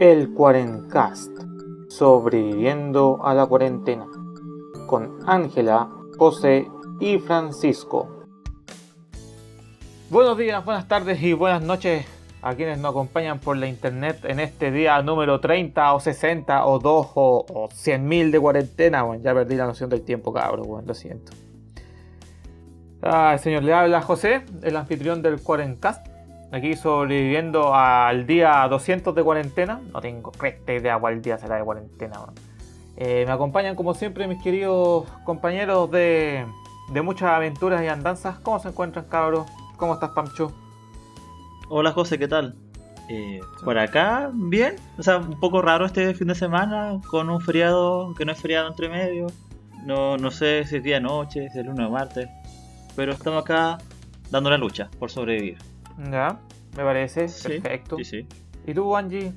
El Cuarencast, sobreviviendo a la cuarentena, con Ángela, José y Francisco. Buenos días, buenas tardes y buenas noches a quienes nos acompañan por la internet en este día número 30 o 60 o 2 o, o 100 mil de cuarentena. Bueno, ya perdí la noción del tiempo, cabrón, lo siento. Ah, señor, le habla José, el anfitrión del Cuarencast Aquí sobreviviendo al día 200 de cuarentena. No tengo recta idea cuál día será de cuarentena. Eh, me acompañan como siempre mis queridos compañeros de, de muchas aventuras y andanzas. ¿Cómo se encuentran cabros? ¿Cómo estás Pancho? Hola José, ¿qué tal? Eh, por acá, bien. O sea, un poco raro este fin de semana con un feriado que no es feriado entre medio. No, no sé si es día noche, si es lunes o martes. Pero estamos acá dando la lucha por sobrevivir. Ya, me parece. Perfecto. Sí, sí. ¿Y tú, Angie?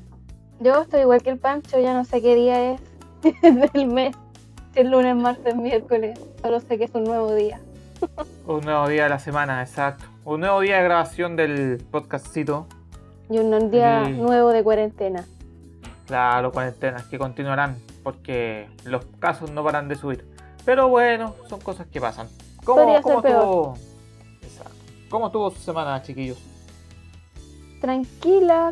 Yo estoy igual que el Pancho, ya no sé qué día es del mes. Si es lunes, martes, miércoles. Solo sé que es un nuevo día. un nuevo día de la semana, exacto. Un nuevo día de grabación del podcastcito. Y un día nuevo de cuarentena. Claro, cuarentenas que continuarán porque los casos no paran de subir. Pero bueno, son cosas que pasan. ¿Cómo, cómo estuvo? Exacto. ¿Cómo estuvo su semana, chiquillos? Tranquila.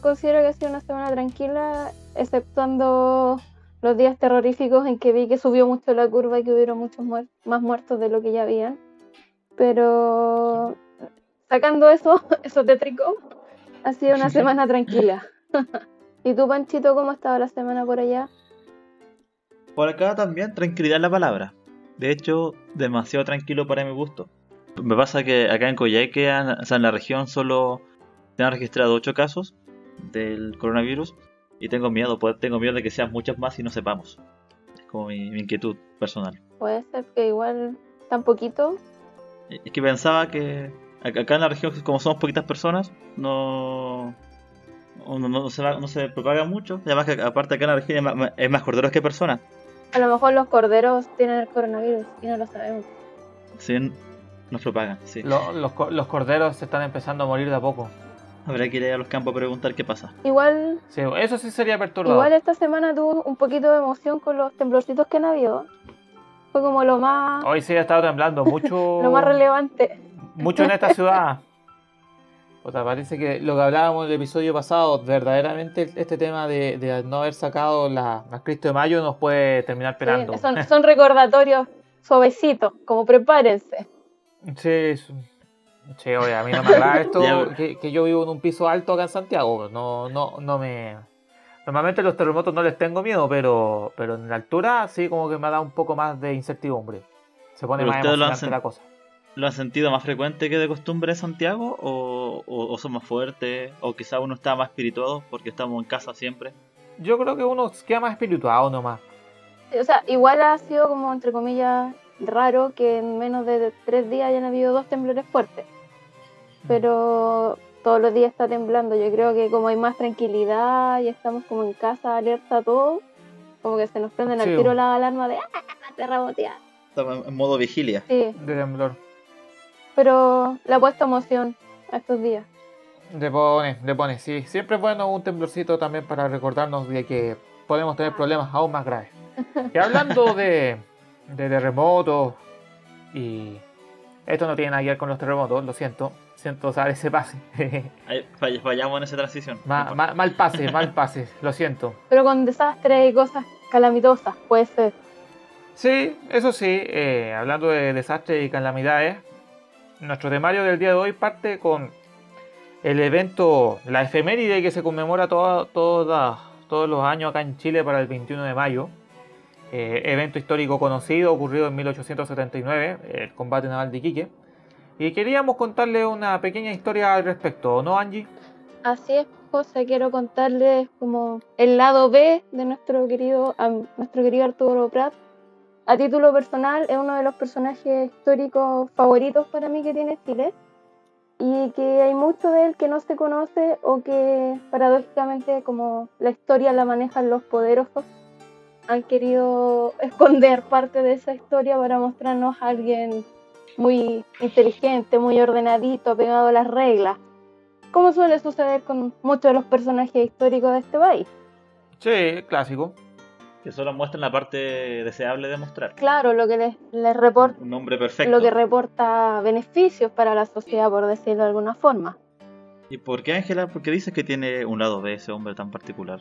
Considero que ha sido una semana tranquila, exceptuando los días terroríficos en que vi que subió mucho la curva y que hubieron muchos más muertos de lo que ya habían. Pero sacando eso, eso tétrico, ha sido una semana tranquila. ¿Y tú, Panchito, cómo ha estado la semana por allá? Por acá también, tranquilidad la palabra. De hecho, demasiado tranquilo para mi gusto. Me pasa que acá en Coyhaique, o sea, en la región, solo se han registrado 8 casos del coronavirus y tengo miedo, pues, tengo miedo de que sean muchos más y no sepamos. Es como mi, inquietud personal. Puede ser que igual tan poquito. Es que pensaba que acá en la región, como somos poquitas personas, no, no, se, propaga mucho. Además que aparte acá en la región es más, corderos que personas. A lo mejor los corderos tienen el coronavirus y no lo sabemos. Sí, nos propagan, sí. los, los corderos se están empezando a morir de a poco. Habrá que ir a los campos a preguntar qué pasa. Igual. Sí, eso sí sería perturbador. Igual esta semana tuvo un poquito de emoción con los temblorcitos que han habido. Fue como lo más. Hoy sí ha estado temblando mucho. lo más relevante. Mucho en esta ciudad. O sea, parece que lo que hablábamos en el episodio pasado, verdaderamente este tema de, no haber sacado la, Cristo de Mayo nos puede terminar penando. son, son recordatorios suavecitos, como prepárense. Sí, Che, oye, a mí no me agrada esto que, yo vivo en un piso alto acá en Santiago. No, no, no me. Normalmente los terremotos no les tengo miedo, pero, pero en la altura sí como que me ha dado un poco más de incertidumbre. Se pone más emocionante la cosa. ¿Lo han sentido más frecuente que de costumbre en Santiago? ¿O, o, son más fuertes? ¿O quizá uno está más espirituado porque estamos en casa siempre? Yo creo que uno queda más espirituado nomás. O sea, igual ha sido como, entre comillas, raro que en menos de tres días hayan habido dos temblores fuertes pero todos los días está temblando. Yo creo que como hay más tranquilidad y estamos como en casa, alerta a todo, como que se nos prenden al tiro la alarma de ¡ah, terremotear! Estamos en modo vigilia. Sí. De temblor. Pero le ha puesto emoción a estos días. Le pone, le pone, sí. Siempre es bueno un temblorcito también para recordarnos de que podemos tener problemas aún más graves. Y hablando de, de terremotos y esto no tiene nada que ver con los terremotos, lo siento siento usar ese pase. fallamos en esa transición. mal pase, mal pase, lo siento. Pero con desastres y cosas calamitosas, puede ser. Sí, eso sí, eh, hablando de desastres y calamidades, nuestro temario del día de hoy parte con el evento, la efeméride que se conmemora todos los años acá en Chile para el 21 de mayo. Eh, evento histórico conocido, ocurrido en 1879, el combate naval de Iquique y queríamos contarle una pequeña historia al respecto, ¿no, Angie? Así es, José, quiero contarles como el lado B de nuestro querido, nuestro querido Arturo Prat. A título personal, es uno de los personajes históricos favoritos para mí que tiene Chile y que hay mucho de él que no se conoce o que paradójicamente como la historia la manejan los poderosos han querido esconder parte de esa historia para mostrarnos a alguien muy inteligente, muy ordenadito, pegado a las reglas. como suele suceder con muchos de los personajes históricos de este país. Sí, clásico. Que solo muestran la parte deseable de mostrar. Claro, lo que les, les reporta, Un hombre perfecto. lo que reporta beneficios para la sociedad, por decirlo de alguna forma. ¿Y por qué Ángela? ¿Por qué dices que tiene un lado B ese hombre tan particular?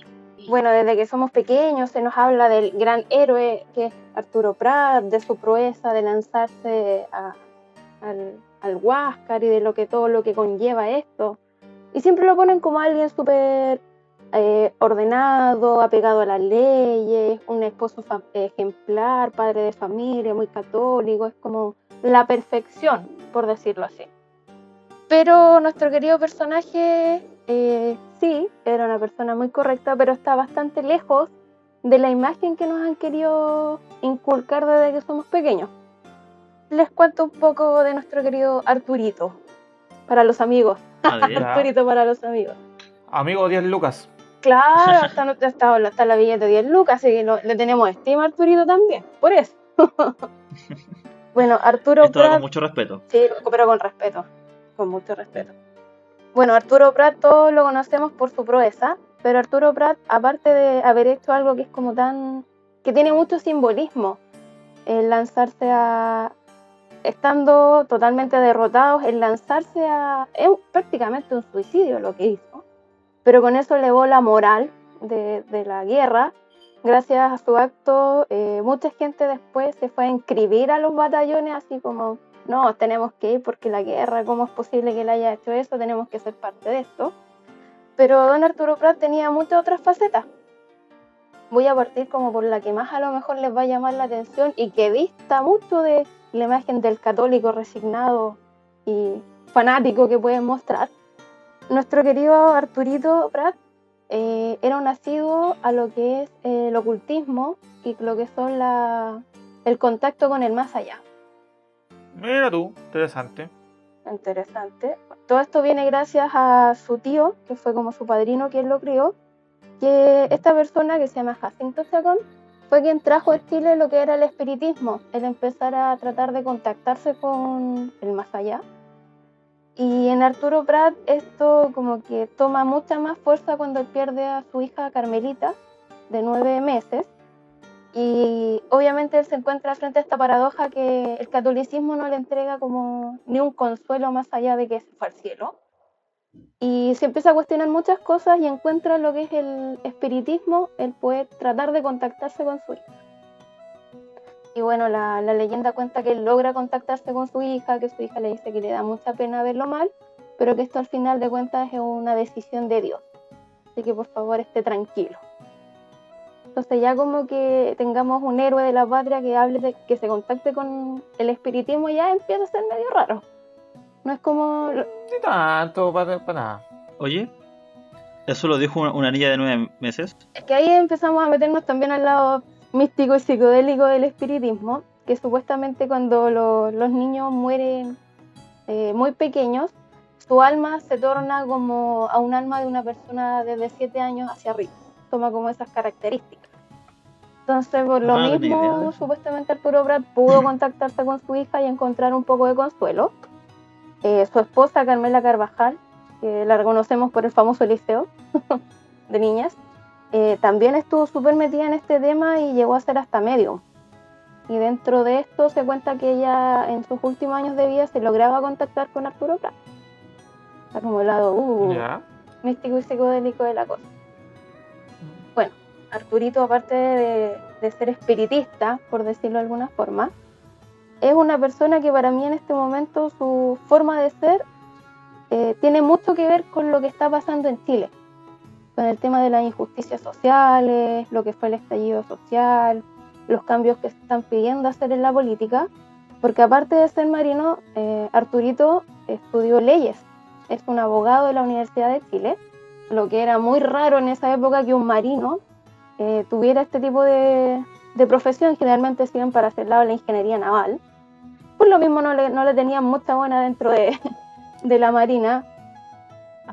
Bueno, desde que somos pequeños se nos habla del gran héroe que es Arturo Prat, de su proeza de lanzarse a- al, al Huáscar y de lo que todo lo que conlleva esto. Y siempre lo ponen como alguien súper eh, ordenado, apegado a las leyes, un esposo ejemplar, padre de familia, muy católico, es como la perfección, por decirlo así. Pero nuestro querido personaje, eh, sí, era una persona muy correcta, pero está bastante lejos de la imagen que nos han querido inculcar desde que somos pequeños. Les cuento un poco de nuestro querido Arturito, para los amigos. Arturito para los amigos. Amigo 10 Lucas. Claro, hasta, no- hasta, hasta la billete de 10 lucas, así que lo- le tenemos estima a Arturito también, por eso. bueno, Arturo Esto Prat- con mucho respeto. Sí, pero con respeto, con mucho respeto. Bueno, Arturo Prat todos lo conocemos por su proeza, pero Arturo Prat, aparte de haber hecho algo que es como tan... que tiene mucho simbolismo, el lanzarse a... estando totalmente derrotados, el lanzarse a... es prácticamente un suicidio lo que hizo, pero con eso elevó la moral de, la guerra. Gracias a su acto, eh, mucha gente después se fue a inscribir a los batallones así como no, tenemos que ir porque la guerra, ¿cómo es posible que él haya hecho eso? Tenemos que ser parte de esto. Pero don Arturo Prat tenía muchas otras facetas. Voy a partir como por la que más a lo mejor les va a llamar la atención y que dista mucho de la imagen del católico resignado y fanático que pueden mostrar. Nuestro querido Arturito Prat eh, era un asiduo a lo que es el ocultismo y lo que son el contacto con el más allá. Mira tú, interesante. Interesante. Todo esto viene gracias a su tío, que fue como su padrino quien lo crió, que esta persona que se llama Jacinto Chacón fue quien trajo a Chile lo que era el espiritismo, el empezar a tratar de contactarse con el más allá. Y en Arturo Prat esto como que toma mucha más fuerza cuando él pierde a su hija Carmelita, de nueve meses, y obviamente él se encuentra frente a esta paradoja que el catolicismo no le entrega como ni un consuelo más allá de que se fue al cielo. Y se empieza a cuestionar muchas cosas y encuentra lo que es el espiritismo, el poder tratar de contactarse con su hija. Y bueno, la, la leyenda cuenta que él logra contactarse con su hija, que su hija le dice que le da mucha pena verlo mal, pero que esto al final de cuentas es una decisión de Dios. Así que por favor esté tranquilo. Entonces ya como que tengamos un héroe de la patria que hable de que se contacte con el espiritismo ya empieza a ser medio raro. No es como Ni tanto, para nada. Oye, ¿eso lo dijo una, una niña de nueve meses? es que ahí empezamos a meternos también al lado místico y psicodélico del espiritismo, que supuestamente cuando lo- los niños mueren eh, muy pequeños, su alma se torna como a un alma de una persona desde 7 años hacia arriba. Toma como esas características. Entonces, por lo Ah, idea mismo, supuestamente Arturo Prat pudo contactarse con su hija y encontrar un poco de consuelo. Eh, su esposa, Carmela Carvajal, que la reconocemos por el famoso liceo de niñas, eh, también estuvo súper metida en este tema y llegó a ser hasta medium. Y dentro de esto se cuenta que ella en sus últimos años de vida se lograba contactar con Arturo Prat. Está como el lado uh, místico y psicodélico de la cosa. Arturito, aparte de, de ser espiritista, por decirlo de alguna forma, es una persona que para mí en este momento su forma de ser eh, tiene mucho que ver con lo que está pasando en Chile, con el tema de las injusticias sociales, lo que fue el estallido social, los cambios que se están pidiendo hacer en la política, porque aparte de ser marino, eh, Arturito estudió leyes, es un abogado de la Universidad de Chile, lo que era muy raro en esa época que un marino eh, tuviera este tipo de, de profesión, generalmente sirven para hacer lado de la ingeniería naval. Por lo mismo no le, no le tenían mucha buena dentro de, de la marina,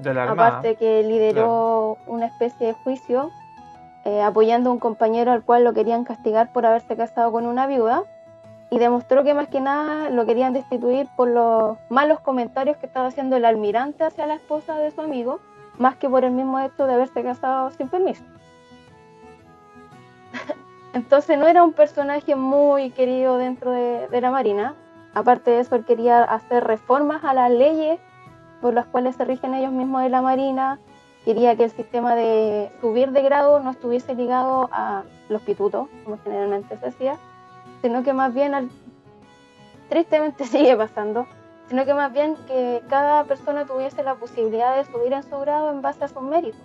De la aparte que lideró una especie de juicio eh, apoyando a un compañero al cual lo querían castigar por haberse casado con una viuda y demostró que más que nada lo querían destituir por los malos comentarios que estaba haciendo el almirante hacia la esposa de su amigo, más que por el mismo hecho de haberse casado sin permiso. Entonces no era un personaje muy querido dentro de, la Marina. Aparte de eso, él quería hacer reformas a las leyes por las cuales se rigen ellos mismos de la Marina. Quería que el sistema de subir de grado no estuviese ligado a los pitutos, como generalmente se hacía, sino que más bien, tristemente sigue pasando, sino que más bien que cada persona tuviese la posibilidad de subir en su grado en base a sus méritos.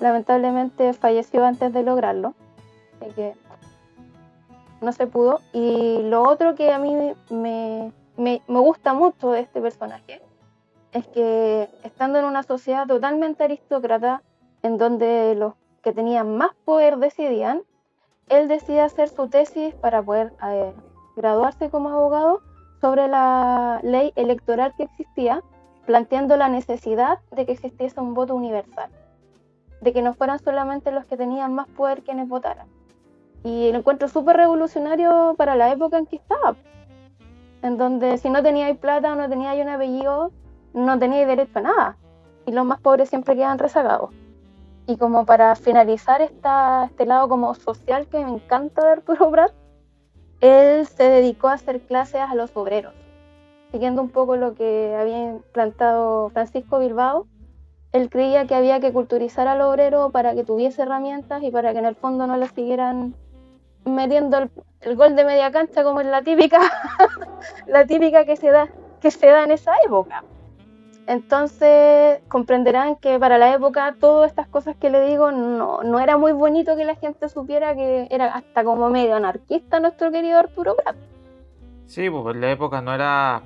Lamentablemente falleció antes de lograrlo, así que no se pudo. Y lo otro que a mí me, me, me gusta mucho de este personaje es que estando en una sociedad totalmente aristócrata, en donde los que tenían más poder decidían, él decide hacer su tesis para poder eh, graduarse como abogado sobre la ley electoral que existía, planteando la necesidad de que existiese un voto universal, de que no fueran solamente los que tenían más poder quienes votaran. Y lo encuentro súper revolucionario para la época en que estaba, en donde si no teníais plata o no teníais un apellido, no teníais derecho a nada, y los más pobres siempre quedan rezagados. Y como para finalizar esta, este lado como social que me encanta de Arturo Prat, él se dedicó a hacer clases a los obreros, siguiendo un poco lo que había implantado Francisco Bilbao. Él creía que había que culturizar al obrero para que tuviese herramientas y para que en el fondo no le siguieran metiendo el, gol de media cancha como es la típica, la típica que se da, que se da en esa época. Entonces comprenderán que para la época todas estas cosas que le digo no, no era muy bonito que la gente supiera que era hasta como medio anarquista nuestro querido Arturo Prat. Sí, pues en la época no era,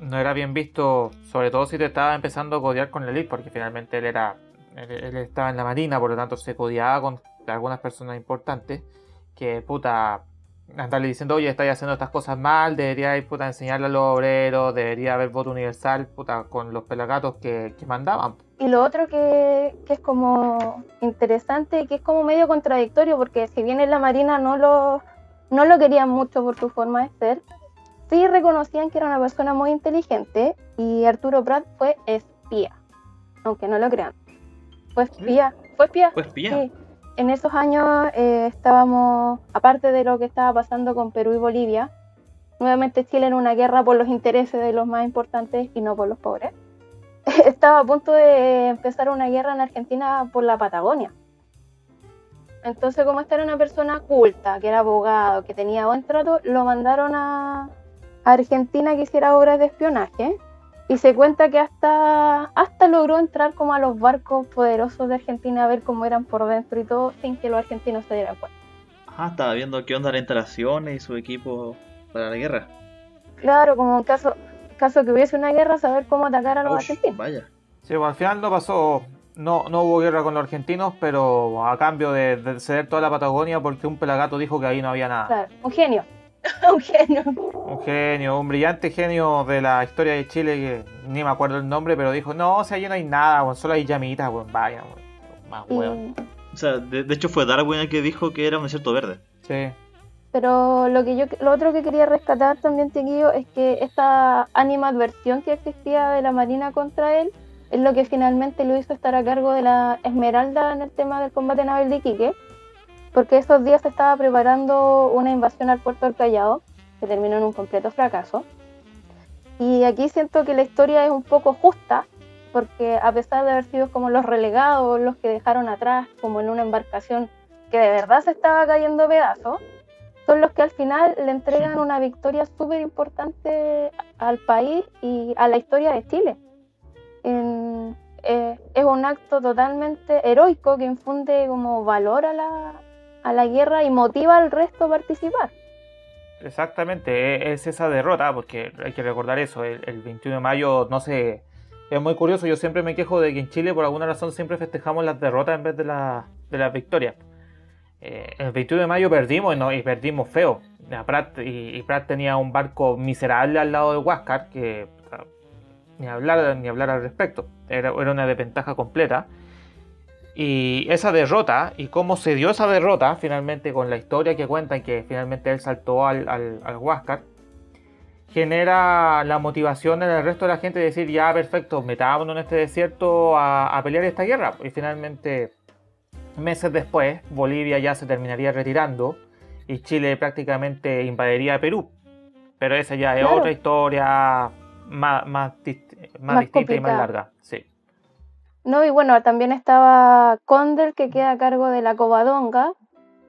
no era bien visto, sobre todo si te estaba empezando a codiar con la elite, porque finalmente él era él estaba en la marina, por lo tanto se codiaba con algunas personas importantes que puta andarle diciendo, oye, estáis haciendo estas cosas mal, deberíais puta, enseñarle a los obreros, debería haber voto universal puta, con los pelagatos que, que mandaban. Y lo otro que, que, es como interesante, que es como medio contradictorio, porque si bien en la Marina no lo, no lo querían mucho por su forma de ser, sí reconocían que era una persona muy inteligente y Arturo Prat fue espía, aunque no lo crean. Fue espía, fue espía. Fue espía. Sí en esos años eh, estábamos, aparte de lo que estaba pasando con Perú y Bolivia, nuevamente Chile en una guerra por los intereses de los más importantes y no por los pobres. Estaba a punto de empezar una guerra en Argentina por la Patagonia. Entonces, como esta era una persona culta, que era abogado, que tenía buen trato, lo mandaron a Argentina que hiciera obras de espionaje y se cuenta que hasta, hasta logró entrar como a los barcos poderosos de Argentina a ver cómo eran por dentro y todo sin que los argentinos se dieran cuenta. Ah, estaba viendo qué onda las instalaciones y su equipo para la guerra. Claro, como en caso, caso que hubiese una guerra, saber cómo atacar a los argentinos. Vaya. Sí, pues al final no pasó, no, no hubo guerra con los argentinos, pero a cambio de, de ceder toda la Patagonia porque un pelagato dijo que ahí no había nada. Claro, un genio. un genio. Un genio, un brillante genio de la historia de Chile que ni me acuerdo el nombre, pero dijo, no, o sea, allí no hay nada, weón, solo hay llamitas, weón, vaya, weón. Más weón. O sea, de, de hecho fue Darwin el que dijo que era un desierto verde. Sí. Pero lo que yo lo otro que quería rescatar también, Chiquillo, es que esta animadversión que existía de la Marina contra él es lo que finalmente lo hizo estar a cargo de la Esmeralda en el tema del combate naval de Iquique, porque esos días se estaba preparando una invasión al puerto del Callao, que terminó en un completo fracaso. Y aquí siento que la historia es un poco justa, porque a pesar de haber sido como los relegados, los que dejaron atrás, como en una embarcación que de verdad se estaba cayendo pedazos, son los que al final le entregan una victoria súper importante al país y a la historia de Chile. En- eh, es un acto totalmente heroico que infunde como valor a la, a la guerra y motiva al resto a participar. Exactamente, e- es esa derrota, porque hay que recordar eso, el, el 21 de mayo no sé, es muy curioso, yo siempre me quejo de que en Chile por alguna razón siempre festejamos las derrotas en vez de, la- de las victorias. Eh, el 21 de mayo perdimos y, no- y perdimos feo. A Prat, y, y Prat tenía un barco miserable al lado de Huáscar, que ni hablar, ni hablar al respecto, era una desventaja completa. Y esa derrota, y cómo se dio esa derrota, finalmente con la historia que cuentan, que finalmente él saltó al, al, al Huáscar, genera la motivación en el resto de la gente de decir, ya perfecto, metámonos en este desierto a, a pelear esta guerra. Y finalmente, meses después, Bolivia ya se terminaría retirando y Chile prácticamente invadiría Perú. Pero esa ya es Claro. otra historia más, más, más Más distinta y más larga. Sí. No, y bueno, también estaba Condel que queda a cargo de la Covadonga,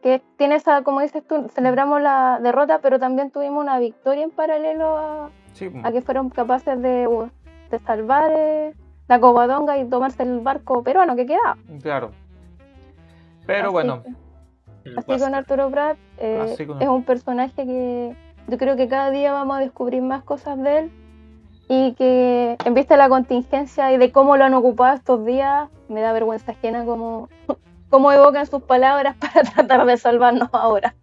que tiene esa, como dices tú, celebramos la derrota, pero también tuvimos una victoria en paralelo a, Sí, a que fueron capaces de, de salvar eh, la Covadonga y tomarse el barco peruano que quedaba. claro. Pero Así bueno, Así con. Arturo Prat eh, con- es un personaje que yo creo que cada día vamos a descubrir más cosas de él y que en vista de la contingencia y de cómo lo han ocupado estos días, me da vergüenza ajena cómo, cómo evocan sus palabras para tratar de salvarnos ahora.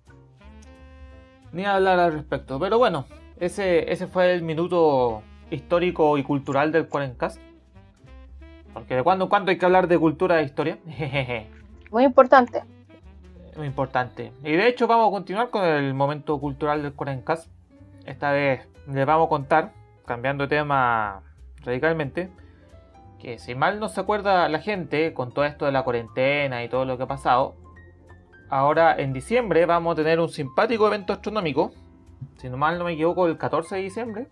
ni hablar al respecto. Pero bueno, ese, ese fue el minuto histórico y cultural del Cuarencast. Porque de cuando en cuando hay que hablar de cultura e historia. Muy importante. Muy importante. Y de hecho vamos a continuar con el momento cultural del Cuarencast. Esta vez les vamos a contar, cambiando de tema radicalmente, que si mal no se acuerda la gente con todo esto de la cuarentena y todo lo que ha pasado, ahora en diciembre vamos a tener un simpático evento astronómico, si no mal no me equivoco, el 14 de diciembre,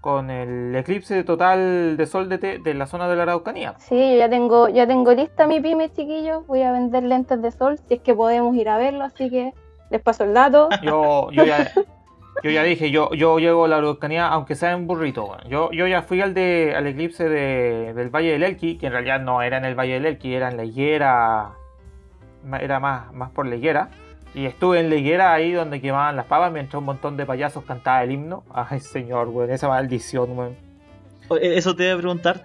con el eclipse total de sol de, Te- de la zona de la Araucanía. Sí, yo ya tengo, ya tengo lista mi pyme, chiquillos. Voy a vender lentes de sol si es que podemos ir a verlo, así que les paso el dato. Yo, yo ya, yo ya dije, yo, yo llego a la Araucanía aunque sea en burrito. Yo, yo ya fui al de al eclipse de- del Valle del Elqui, que en realidad no era en el Valle del Elqui, era en la higuera, era más, más por la higuera. Y estuve en la higuera ahí donde quemaban las pavas mientras un montón de payasos cantaba el himno. Ay señor, weón, esa maldición, weón. Oye, Eso te iba a preguntar.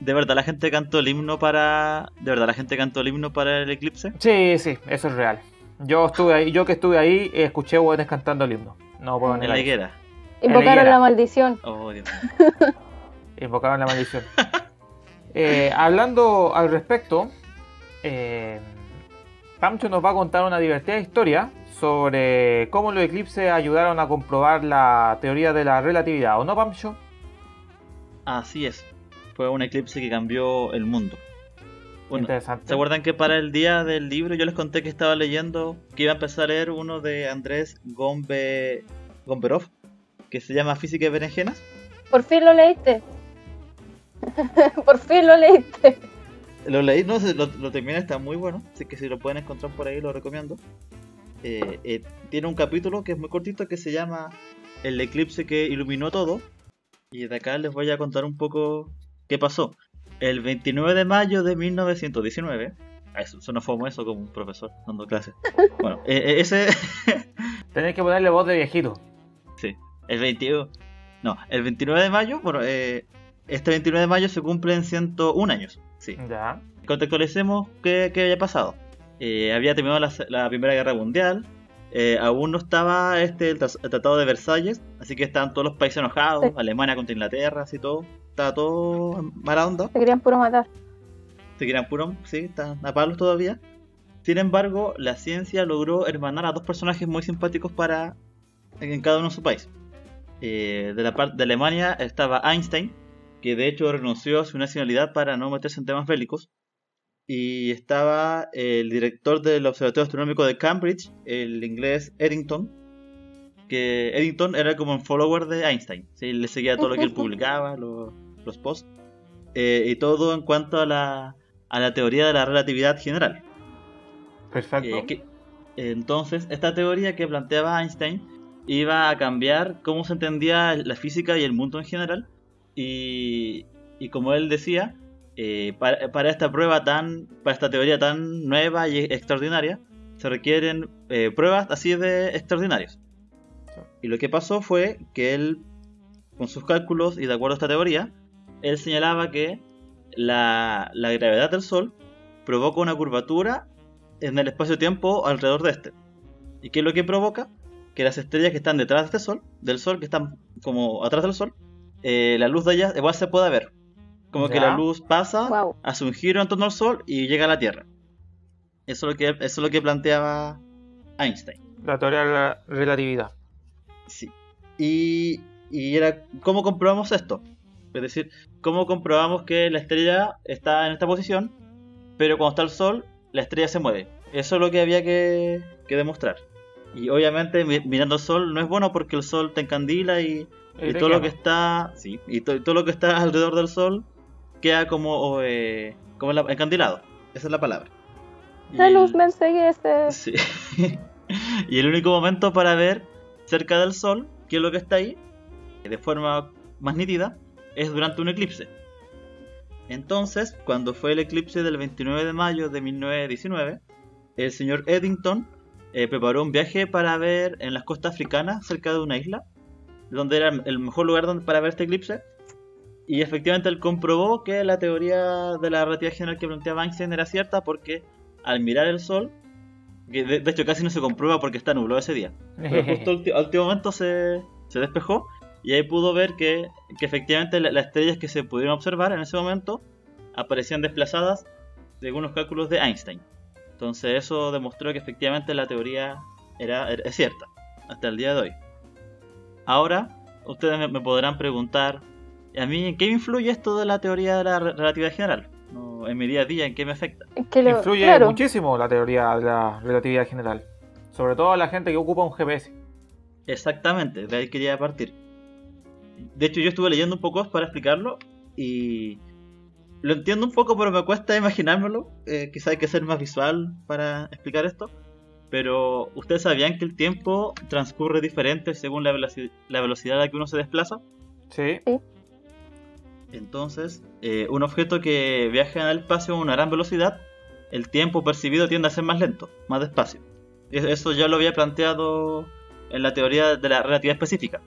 ¿De verdad la gente cantó el himno para. ¿De verdad la gente cantó el himno para el eclipse? Sí, sí, eso es real. Yo estuve ahí, yo que estuve ahí, escuché weones cantando el himno. No puedo En la higuera. Invocaron higuera. la maldición. Oh, Dios mío. Invocaron la maldición. Eh, hablando al respecto, eh, Pancho nos va a contar una divertida historia sobre cómo los eclipses ayudaron a comprobar la teoría de la relatividad, ¿o no, Pancho? Así es. Fue un eclipse que cambió el mundo. Bueno, Interesante. ¿Se acuerdan que para el día del libro yo les conté que estaba leyendo que iba a empezar a leer uno de Andrés Gombe... Gomberov? Que se llama Física y Berenjenas. Por fin lo leíste. Por fin lo leíste. Lo leí, no, se- lo, lo terminé, está muy bueno. Así que si lo pueden encontrar por ahí, lo recomiendo. Eh, eh, tiene un capítulo que es muy cortito que se llama El eclipse que iluminó todo. Y de acá les voy a contar un poco qué pasó. El 29 de mayo de 1919. Ah, eso, suena fomo eso como un profesor dando clases. Bueno, eh, eh, ese. Tenés que ponerle voz de viejito. Sí, el 21. No, el 29 de mayo, bueno, eh, este 29 de mayo se cumplen 101 años. Sí. Ya. Contextualicemos qué, qué había pasado. Eh, había terminado la, la Primera Guerra Mundial. eh, aún no estaba este el, el Tratado de Versalles, así que estaban todos los países enojados, Sí. Alemania contra Inglaterra, así todo. Estaba todo mala onda. Se querían puro matar. Se querían puro, sí, están a palos todavía. Sin embargo, la ciencia logró hermanar a dos personajes muy simpáticos para en cada uno de su país. Eh, de la parte de Alemania estaba Einstein, que de hecho renunció a su nacionalidad para no meterse en temas bélicos. Y estaba el director del Observatorio Astronómico de Cambridge, el inglés Eddington, que Eddington era como un follower de Einstein. ¿sí? Le seguía todo lo que él publicaba, lo- los posts, eh, y todo en cuanto a la, a la teoría de la relatividad general. Perfecto. Eh, que- entonces, esta teoría que planteaba Einstein iba a cambiar cómo se entendía la física y el mundo en general. Y, y como él decía, eh, para, para esta prueba tan, para esta teoría tan nueva y extraordinaria, se requieren eh, pruebas así de extraordinarias. Y lo que pasó fue que él, con sus cálculos y de acuerdo a esta teoría, él señalaba que la, la gravedad del Sol provoca una curvatura en el espacio-tiempo alrededor de este. ¿Y qué es lo que provoca? Que las estrellas que están detrás de este Sol, del Sol, que están como atrás del Sol, eh, la luz de ellas igual se pueda ver. Como que la luz pasa, Wow. hace un giro en torno al Sol y llega a la Tierra. Eso es lo que, eso es lo que planteaba Einstein. La teoría de la relatividad. Sí. Y, y era, ¿cómo comprobamos esto? Es decir, ¿cómo comprobamos que la estrella está en esta posición, pero cuando está el Sol, la estrella se mueve? Eso es lo que había que, que demostrar. Y obviamente mi- mirando el Sol no es bueno porque el Sol te encandila y, Y todo lo que está sí, y, to- y todo lo que está alrededor del Sol queda como, eh, como la- encandilado. Esa es la palabra. La luz me enseguece. Sí. y el único momento para ver cerca del Sol, que es lo que está ahí, de forma más nítida, es durante un eclipse. Entonces, cuando fue el eclipse del 29 de mayo de 1919, el señor Eddington eh, preparó un viaje para ver en las costas africanas, cerca de una isla, donde era el mejor lugar donde, para ver este eclipse. Y efectivamente él comprobó que la teoría de la relatividad general que planteaba Einstein era cierta porque al mirar el Sol, que de, de hecho casi no se comprueba porque está nublado ese día, pero justo al último momento se, se despejó y ahí pudo ver que, que efectivamente la- las estrellas que se pudieron observar en ese momento aparecían desplazadas según los cálculos de Einstein. Entonces eso demostró que efectivamente la teoría era, era- es cierta hasta el día de hoy. Ahora ustedes me, me podrán preguntar, ¿y a mí en qué influye esto de la teoría de la re- relatividad general? No, en mi día a día, ¿en qué me afecta? Es que lo- Influye claro, muchísimo la teoría de la relatividad general. Sobre todo a la gente que ocupa un GPS. Exactamente, de ahí quería partir. De hecho, yo estuve leyendo un poco para explicarlo y lo entiendo un poco, pero me cuesta imaginármelo. Eh, quizá hay que ser más visual para explicar esto. Pero, ¿ustedes sabían que el tiempo transcurre diferente según la, veloci- la velocidad a la que uno se desplaza? Sí. Entonces, eh, un objeto que viaja en el espacio a una gran velocidad, el tiempo percibido tiende a ser más lento, más despacio. Es- Eso ya lo había planteado en la teoría de la relatividad específica.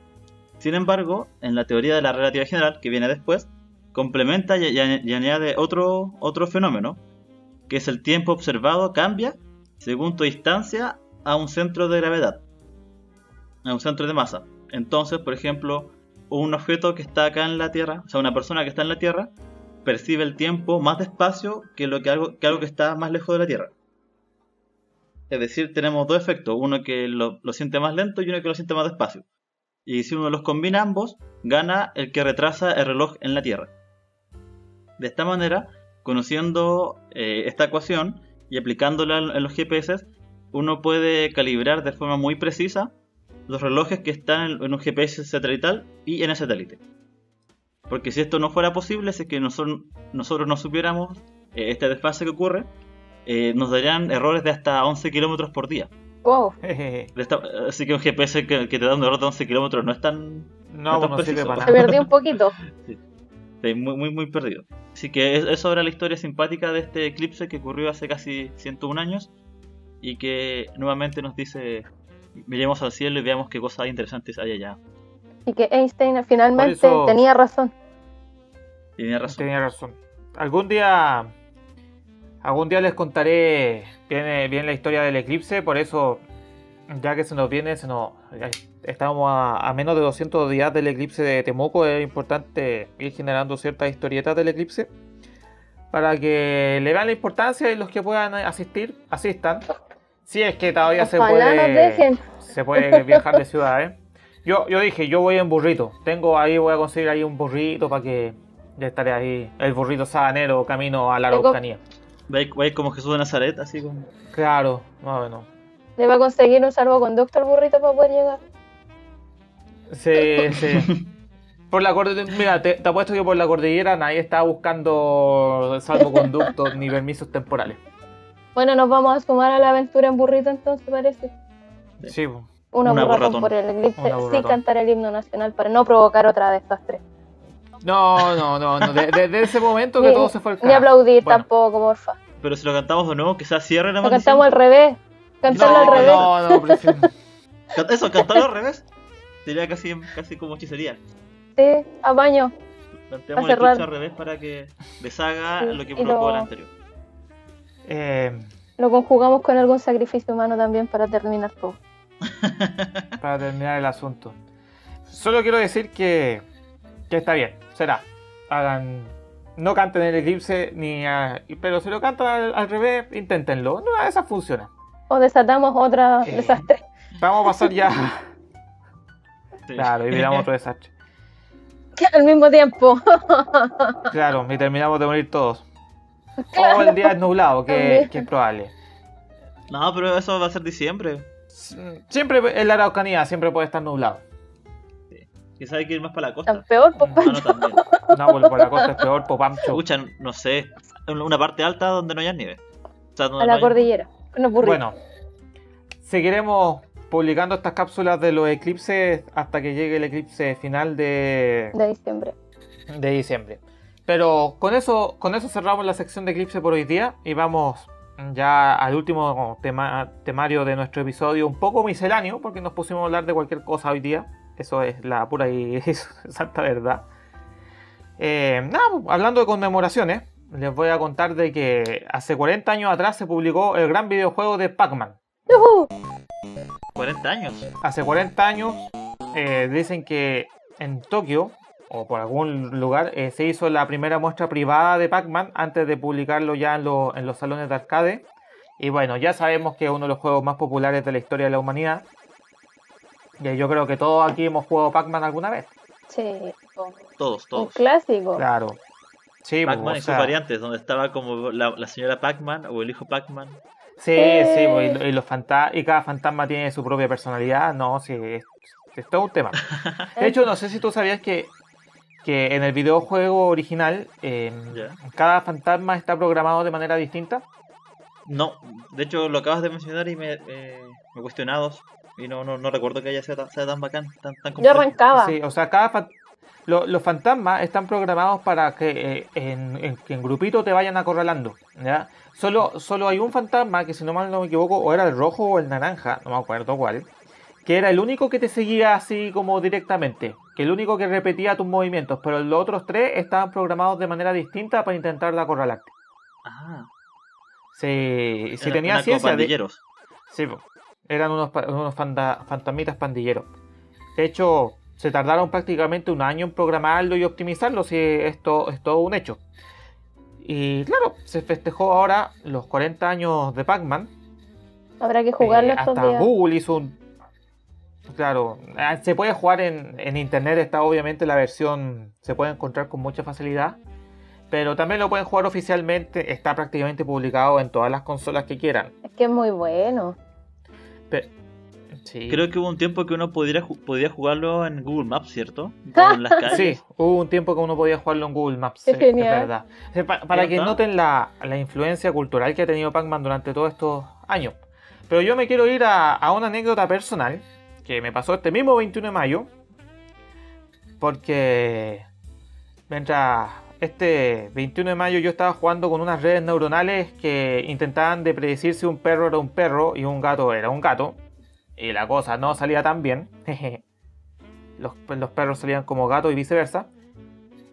Sin embargo, en la teoría de la relatividad general, que viene después, complementa y, y añ- y añade otro, otro fenómeno, que es el tiempo observado cambia según tu distancia a un centro de gravedad, a un centro de masa. Entonces, por ejemplo, un objeto que está acá en la Tierra, o sea, una persona que está en la Tierra, percibe el tiempo más despacio que, lo que, algo, que está más lejos de la Tierra. Es decir, tenemos dos efectos, uno que lo siente más lento y uno que lo siente más despacio. Y si uno los combina ambos, gana el que retrasa el reloj en la Tierra. De esta manera, conociendo eh, esta ecuación y aplicándola en los GPS, uno puede calibrar de forma muy precisa los relojes que están en- un GPS satelital y en el satélite. Porque si esto no fuera posible, si es que nosotros, nosotros no supiéramos eh, este desfase que ocurre, eh, nos darían errores de hasta 11 kilómetros por día. Wow. Así que un GPS que, que te da un error de 11 kilómetros no es tan, No, tan no sirve preciso. para Se nada. perdió un poquito. Sí, muy, muy, muy perdido. Así que es- eso era la historia simpática de este eclipse que ocurrió hace casi 101 años y que nuevamente nos dice, miremos al cielo y veamos qué cosas interesantes hay allá. Y que Einstein finalmente eso- tenía razón. Tenía razón. Tenía razón. Algún día. Algún día les contaré bien, bien la historia del eclipse. Por eso, ya que se nos viene, se nos, ya estamos a, a menos de 200 días del eclipse de Temuco. Es importante ir generando ciertas historietas del eclipse. Para que le vean la importancia y los que puedan asistir, asistan. Si es que todavía se Ojalá puede, se puede viajar de ciudad, ¿eh? Yo, yo dije, yo voy en burrito. Tengo ahí, voy a conseguir ahí un burrito para que ya estaré ahí. El burrito sabanero camino a la Araucanía. Va como Jesús de Nazaret, así como... Claro, más o menos. Le va a conseguir un salvoconducto al burrito para poder llegar. Sí, sí. Por la cordillera, mira, te, te apuesto que por la cordillera nadie está buscando salvoconductos ni permisos temporales. Bueno, nos vamos a sumar a la aventura en burrito entonces, parece. Sí. Una, Una por el eclipse sin cantar el himno nacional para no provocar otra de estas tres. No, no, no, no. de- Desde ese momento que Ni- todo se fue al Ni aplaudir Bueno. tampoco, porfa. Pero si lo cantamos de nuevo, quizás cierre la Lo maldición. cantamos al revés. Cantarlo No, al revés. no, no, prefiero. Eso, cantarlo al revés. Sería casi, casi como hechicería. Sí, a baño. Planteamos el al revés para que deshaga Sí, lo que provocó lo- el anterior. Eh, Lo conjugamos con algún sacrificio humano también para terminar todo. para terminar el asunto. Solo quiero decir que, que está bien, será. Hagan no canten el eclipse, ni a- pero si lo cantan al, al revés, inténtenlo. No, esa funciona. O desatamos otra Eh. desastre. Vamos a pasar ya. Sí. claro, y miramos otro desastre. Al mismo tiempo. Claro, y terminamos de morir todos. O Claro. el día es nublado, que, que es probable. No, pero eso va a ser diciembre. Siempre en la Araucanía siempre puede estar nublado. Quizás hay que ir más para la Tan costa. peor, pues, Ah, no. No, por la costa es peor, Popamcho. Escucha, no sé. Una parte alta donde no haya nieve. O sea, donde a no la haya- cordillera. Bueno, seguiremos publicando estas cápsulas de los eclipses hasta que llegue el eclipse final de, De diciembre. de diciembre. Pero con eso, con eso cerramos la sección de eclipse por hoy día y vamos ya al último tema, temario de nuestro episodio, un poco misceláneo, porque nos pusimos a hablar de cualquier cosa hoy día. Eso es la pura y santa verdad. Eh, nada, hablando de conmemoraciones, les voy a contar de que hace 40 años atrás se publicó el gran videojuego de Pac-Man. ¡Yujú! 40 años. Hace 40 años eh, dicen que en Tokio o por algún lugar eh, se hizo la primera muestra privada de Pac-Man antes de publicarlo ya en, lo- en los salones de arcade. Y bueno, ya sabemos que es uno de los juegos más populares de la historia de la humanidad. Yo creo que todos aquí hemos jugado Pac-Man alguna vez. Sí. Todos, Un todos. clásico. Claro. Sí, pues, Pac-Man y sus sea, variantes, donde estaba como la, la señora Pac-Man o el hijo Pac-Man. Sí, sí, pues, y, lo- y los fanta- y cada fantasma tiene su propia personalidad. No, sí, es, es todo un tema. De hecho, no sé si tú sabías que, que en el videojuego original eh, Ya. cada fantasma está programado de manera distinta. No, de hecho lo acabas de mencionar y me, eh, me he cuestionado. Y no, no, no recuerdo que haya sido tan, sea tan bacán, tan, tan Yo arrancaba. Sí, o sea, cada lo- los fantasmas están programados para que eh, en, en, grupito te vayan acorralando. ¿ya? Solo, solo hay un fantasma que, si no mal no me equivoco, o era el rojo o el naranja, no me acuerdo cuál, que era el único que te seguía así como directamente, que el único que repetía tus movimientos, pero los otros tres estaban programados de manera distinta para intentar de acorralarte. Ah, si eran- tenía ciencia de. Sí. Eran unos, unos fantasmitas pandilleros. De hecho, se tardaron prácticamente un año en programarlo y optimizarlo, si esto es todo un hecho. Y claro, se festejó ahora los 40 años de Pac-Man. Habrá que jugarlo Eh, estos hasta días. Google hizo un... Claro, ah, se puede jugar en, en internet, está obviamente la versión, se puede encontrar con mucha facilidad. Pero también lo pueden jugar oficialmente, está prácticamente publicado en todas las consolas que quieran. Es que es muy bueno. Pe- sí. Creo que hubo un tiempo que uno pudiera, podía jugarlo en Google Maps, ¿cierto? En las calles. Sí, hubo un tiempo que uno podía jugarlo en Google Maps. Qué sí, genial. Es verdad. Para que noten la, la influencia cultural que ha tenido Pac-Man durante todos estos años. Pero yo me quiero ir a, a una anécdota personal que me pasó este mismo 21 de mayo. Porque mientras este 21 de mayo yo estaba jugando con unas redes neuronales que intentaban de predecir si un perro era un perro y un gato era un gato. Y la cosa no salía tan bien. los, los perros salían como gatos y viceversa.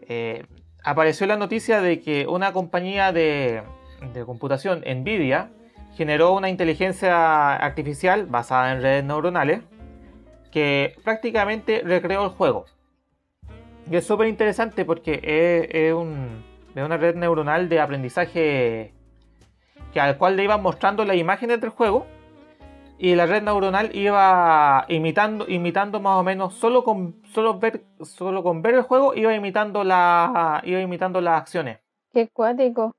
Eh, apareció la noticia de que una compañía de, de computación, Nvidia, generó una inteligencia artificial basada en redes neuronales que prácticamente recreó el juego. Y es súper interesante porque es, es un- es una red neuronal de aprendizaje que al cual le iban mostrando las imágenes del juego y la red neuronal iba imitando, imitando más o menos solo con solo ver, solo con ver el juego iba imitando la, iba imitando las acciones. Qué cuático.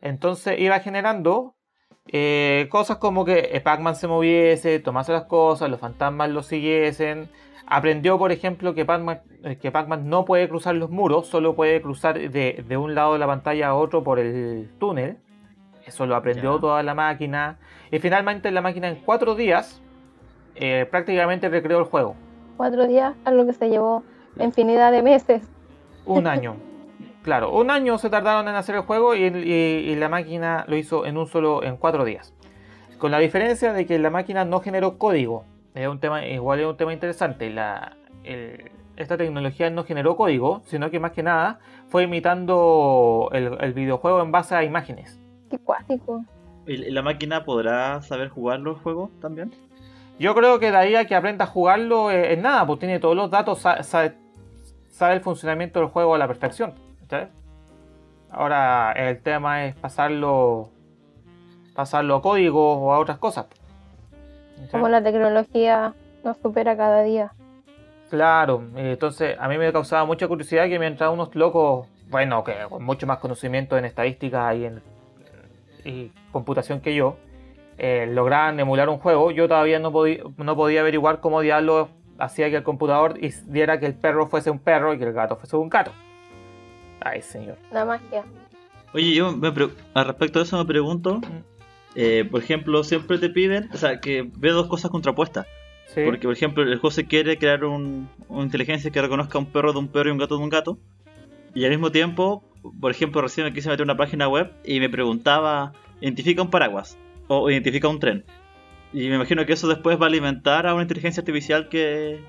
Entonces iba generando eh, cosas como que Pac-Man se moviese, tomase las cosas, los fantasmas lo siguiesen. Aprendió, por ejemplo, que Pac-Man eh, no puede cruzar los muros, solo puede cruzar de, de un lado de la pantalla a otro por el túnel. Eso lo aprendió Ya. toda la máquina. Y finalmente la máquina en cuatro días eh, prácticamente recreó el juego. Cuatro días, algo que se llevó infinidad de meses. Un año. Claro, un año se tardaron en hacer el juego y, y- y la máquina lo hizo en un solo, en cuatro días. Con la diferencia de que la máquina no generó código. Es un tema, igual es un tema interesante. La, el- esta tecnología no generó código, sino que más que nada fue imitando el, el videojuego en base a imágenes. Qué cuático. ¿Y la máquina podrá saber jugar los juegos también? Yo creo que de ahí a que aprenda a jugarlo eh, es nada, pues tiene todos los datos, sa- sabe, sabe el funcionamiento del juego a la perfección. Ahora el tema es pasarlo, pasarlo a código o a otras cosas. Como la tecnología nos supera cada día. Claro, entonces a mí me causaba mucha curiosidad que mientras unos locos, bueno, que con mucho más conocimiento en estadística y en y computación que yo, eh, lograban emular un juego, yo todavía no, podía, no podía averiguar cómo diablo hacía que el computador diera que el perro fuese un perro y que el gato fuese un gato. Ay, señor. La magia. Oye, yo me al respecto de eso me pregunto, eh, por ejemplo, siempre te piden, o sea, que ve dos cosas contrapuestas. Porque, por ejemplo, el juego se quiere crear un, una inteligencia que reconozca un perro de un perro y un gato de un gato. Y al mismo tiempo, por ejemplo, recién me quise meter una página web y me preguntaba, identifica un paraguas o identifica un tren. Y me imagino que eso después va a alimentar a una inteligencia artificial que,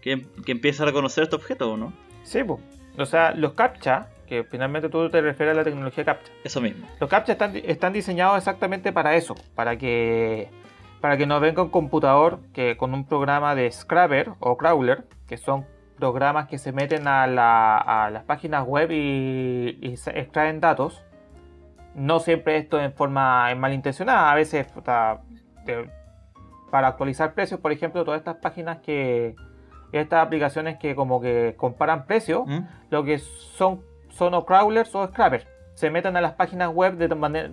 que, empieza a reconocer este objeto, ¿no? Sí, pues. O sea, los CAPTCHA, que finalmente tú te refieres a la tecnología CAPTCHA. Eso mismo. Los CAPTCHA están, están diseñados exactamente para eso, para que para que nos venga un computador que con un programa de Scrapper o Crawler, que son programas que se meten a, las páginas web y, extraen datos. No siempre esto en forma malintencionada, a veces para actualizar precios, por ejemplo, todas estas páginas que estas aplicaciones que como que comparan precios, ¿Mm? lo que son son o crawlers o scrappers. Se meten a las páginas web de manera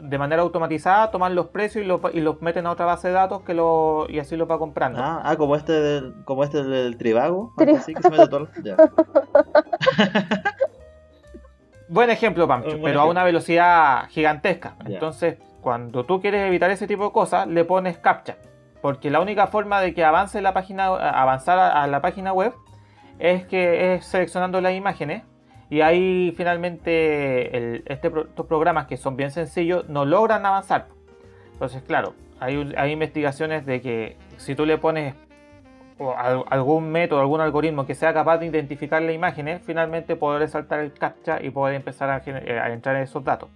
de manera automatizada toman los precios y los, meten a otra base de datos que lo, y así los va comprando. Ah, ah como este del, como este del Tribago. Buen ejemplo, Pancho, pero a una velocidad gigantesca. Entonces, cuando tú quieres evitar ese tipo de cosas, le pones captcha. Porque la única forma de que avance la página, avanzar a la página web es que es seleccionando las imágenes y ahí finalmente este, estos programas que son bien sencillos no logran avanzar. Entonces, claro, hay, investigaciones de que si tú le pones algún método, algún algoritmo que sea capaz de identificar las imágenes, finalmente poder saltar el captcha y poder empezar a, eh, entrar en esos datos.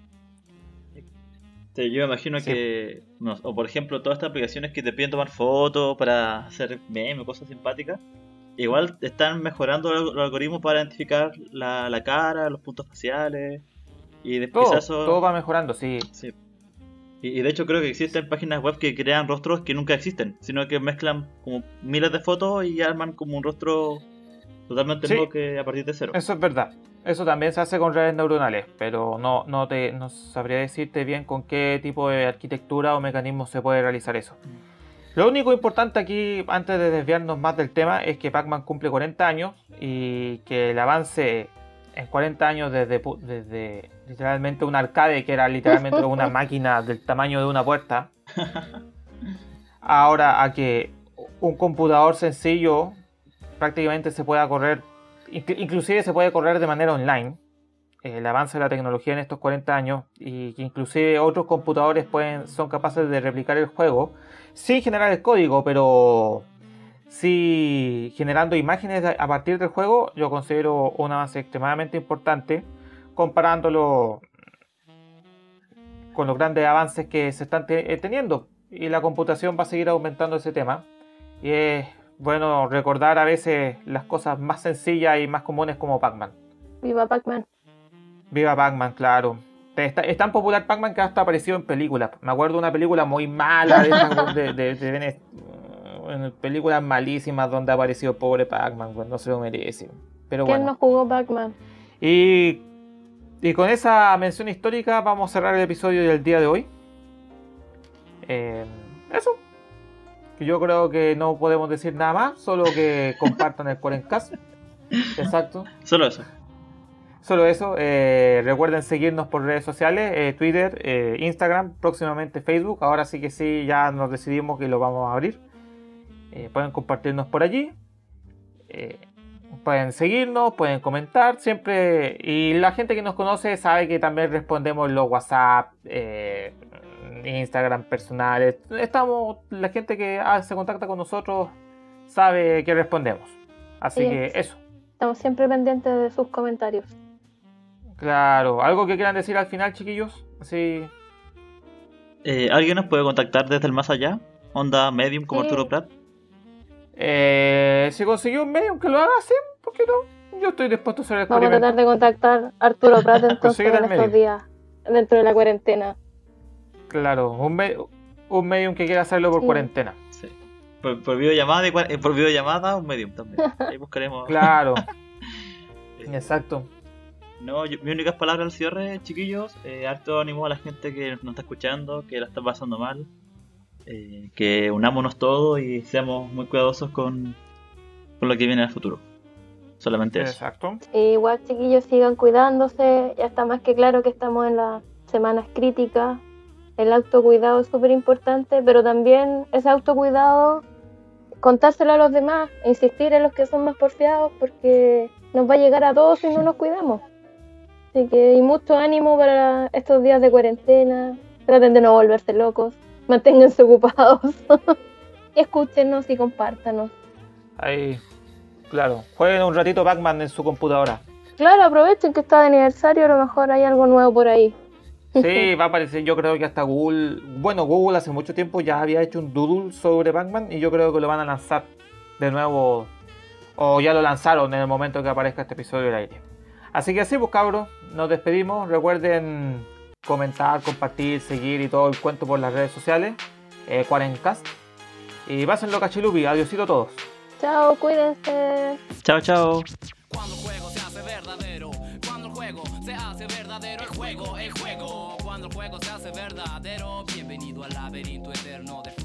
Yo me imagino que, o por ejemplo, todas estas aplicaciones que te piden tomar fotos para hacer memes, cosas simpáticas, igual están mejorando los algoritmos para identificar la, cara, los puntos faciales. Y después todo, eso. Todo va mejorando, sí. sí. Y, de hecho creo que existen páginas web que crean rostros que nunca existen, sino que mezclan como miles de fotos y arman como un rostro totalmente nuevo que a partir de cero. Eso es verdad. Eso también se hace con redes neuronales, pero no, no, te, no sabría decirte bien con qué tipo de arquitectura o mecanismo se puede realizar eso. Mm. Lo único importante aquí, antes de desviarnos más del tema, es que Pac-Man cumple 40 años y que el avance en 40 años desde, desde literalmente un arcade, que era literalmente una máquina del tamaño de una puerta, ahora a que un computador sencillo prácticamente se pueda correr, inclusive se puede correr de manera online. El avance de la tecnología en estos 40 años y que inclusive otros computadores pueden, son capaces de replicar el juego sin generar el código, pero sí generando imágenes a partir del juego, yo considero un avance extremadamente importante comparándolo con los grandes avances que se están eh, teniendo. Y la computación va a seguir aumentando ese tema. Y es bueno recordar a veces las cosas más sencillas y más comunes como Pac-Man. Viva Pac-Man. Viva Pac-Man, claro. Es tan popular Pac-Man que hasta apareció en películas. Me acuerdo de una película muy mala de, de, de, en películas malísimas donde apareció pobre Pac-Man, pues no se lo merece. Pero ¿Quién no jugó Pac-Man? Y, y con esa mención histórica vamos a cerrar el episodio del día de hoy. Eh, eso. Yo creo que no podemos decir nada más, solo que compartan el Cuarencast. Exacto. Solo eso. Solo eso, eh, recuerden seguirnos por redes sociales, eh, Twitter, eh, Instagram, próximamente Facebook. Ahora sí que sí, ya nos decidimos que lo vamos a abrir. pueden compartirnos por allí. pueden seguirnos, pueden comentar siempre. Y la gente que nos conoce sabe que también respondemos los WhatsApp, Instagram personales. Estamos, la gente que ah, se contacta con nosotros sabe que respondemos. Así que eso. Estamos siempre pendientes de sus comentarios. Claro, ¿algo que quieran decir al final, chiquillos? Sí. Eh, ¿Alguien nos puede contactar desde el más allá? ¿Onda Medium como Arturo Prat? Eh, si consiguió un Medium que lo haga, sí, ¿por qué no? Yo estoy dispuesto a hacer el Vamos a tratar de contactar a Arturo Prat entonces en estos días, dentro de la cuarentena. Claro, un, me- un medium que quiera hacerlo por Sí. cuarentena. Sí. Por, por videollamada, y eh, por videollamada, un medium también. Ahí buscaremos. Claro, Eh, exacto. No, yo- mis únicas palabras al cierre, chiquillos. Eh, harto ánimo a la gente que nos está escuchando, que la está pasando mal. Eh, que unámonos todos y seamos muy cuidadosos con, con lo que viene al futuro. Solamente eso. Exacto. Igual, chiquillos, sigan cuidándose. Ya está más que claro que estamos en las semanas críticas. El autocuidado es súper importante, pero también ese autocuidado, contárselo a los demás, e insistir en los que son más porfiados, porque nos va a llegar a todos si no nos cuidamos. Así que, y mucho ánimo para estos días de cuarentena. Traten de no volverse locos. Manténganse ocupados. Escúchenos y compártanos. Ahí, claro. Jueguen un ratito Pac-Man en su computadora. Claro, aprovechen que está de aniversario, a lo mejor hay algo nuevo por ahí. Sí, va a aparecer, yo creo que hasta Google, bueno, Google hace mucho tiempo ya había hecho un doodle sobre Pac-Man y yo creo que lo van a lanzar de nuevo, o ya lo lanzaron en el momento que aparezca este episodio del aire. Así que así, pues cabros, nos despedimos. Recuerden comentar, compartir, seguir y todo el cuento por las redes sociales, eh, Cuarencast. Y pásenlo cachilupi, adiosito a todos. Chao, cuídense. Chao, chao. Cuando el juego se hace verdadero, cuando el juego se hace verdadero, el juego, el juego, juego se hace verdadero, bienvenido al laberinto eterno del